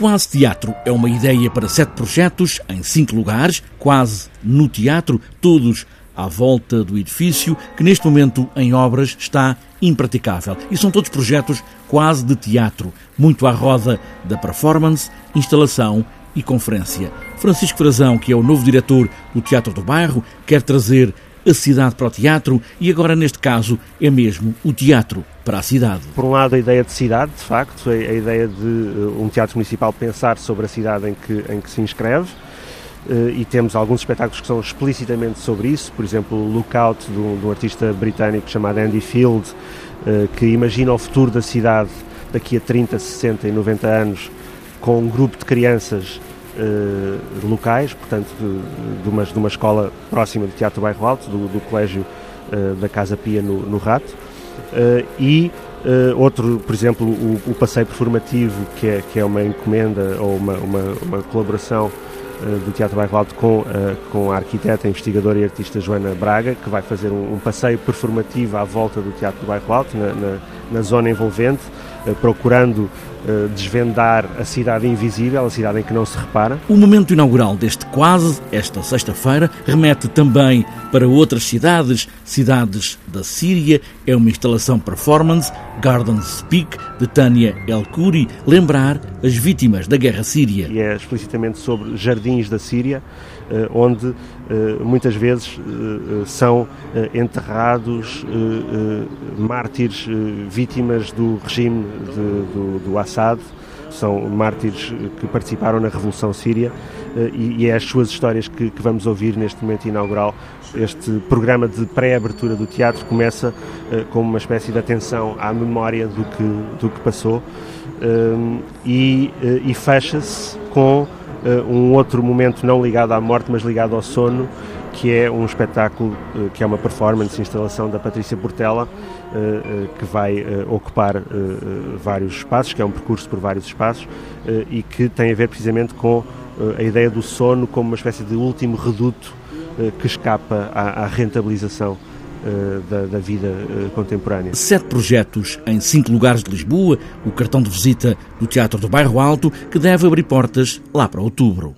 Quase Teatro é uma ideia para sete projetos em cinco lugares, quase no teatro, todos à volta do edifício, que neste momento em obras está impraticável. E são todos projetos quase de teatro, muito à roda da performance, instalação e conferência. Francisco Frazão, que é o novo diretor do Teatro do Bairro, quer trazer a cidade para o teatro e agora, neste caso, é mesmo o teatro para a cidade. Por um lado, a ideia de cidade, de facto, a ideia de uh, um teatro municipal pensar sobre a cidade em que, em que se inscreve. Uh, e temos alguns espetáculos que são explicitamente sobre isso, por exemplo, o Lookout, de um, de um artista britânico chamado Andy Field, uh, que imagina o futuro da cidade daqui a 30, 60 e 90 anos com um grupo de crianças uh, locais, portanto, de, de, uma, de uma escola próxima do Teatro Bairro Alto, do, do Colégio uh, da Casa Pia no, no Rato, uh, e outro, por exemplo, o, o, passeio performativo, que é, que é uma encomenda ou uma, uma, uma colaboração do Teatro Bairro Alto com, com a arquiteta, investigadora e artista Joana Braga, que vai fazer um, um passeio performativo à volta do Teatro Bairro Alto, na, na, na zona envolvente, procurando eh, desvendar a cidade invisível, a cidade em que não se repara. O momento inaugural deste quase, esta sexta-feira, remete também para outras cidades, cidades da Síria. É uma instalação performance, Garden Speak, de Tânia El Kuri, lembrar as vítimas da guerra síria. E é explicitamente sobre jardins da Síria, eh, onde eh, muitas vezes são enterrados mártires vítimas do regime de, do, do Assad, são mártires que participaram na Revolução Síria eh, e, é as suas histórias que, que vamos ouvir neste momento inaugural. Este programa de pré-abertura do teatro começa uh, com uma espécie de atenção à memória do que, do que passou uh, e, uh, e fecha-se com um outro momento não ligado à morte, mas ligado ao sono, que é um espetáculo, que é uma performance, instalação da Patrícia Portela, eh, eh, que vai eh, ocupar vários espaços, que é um percurso por vários espaços e que tem a ver precisamente com a ideia do sono como uma espécie de último reduto que escapa à, rentabilização da, da, vida contemporânea. Sete projetos em cinco lugares de Lisboa, o cartão de visita do Teatro do Bairro Alto, que deve abrir portas lá para outubro.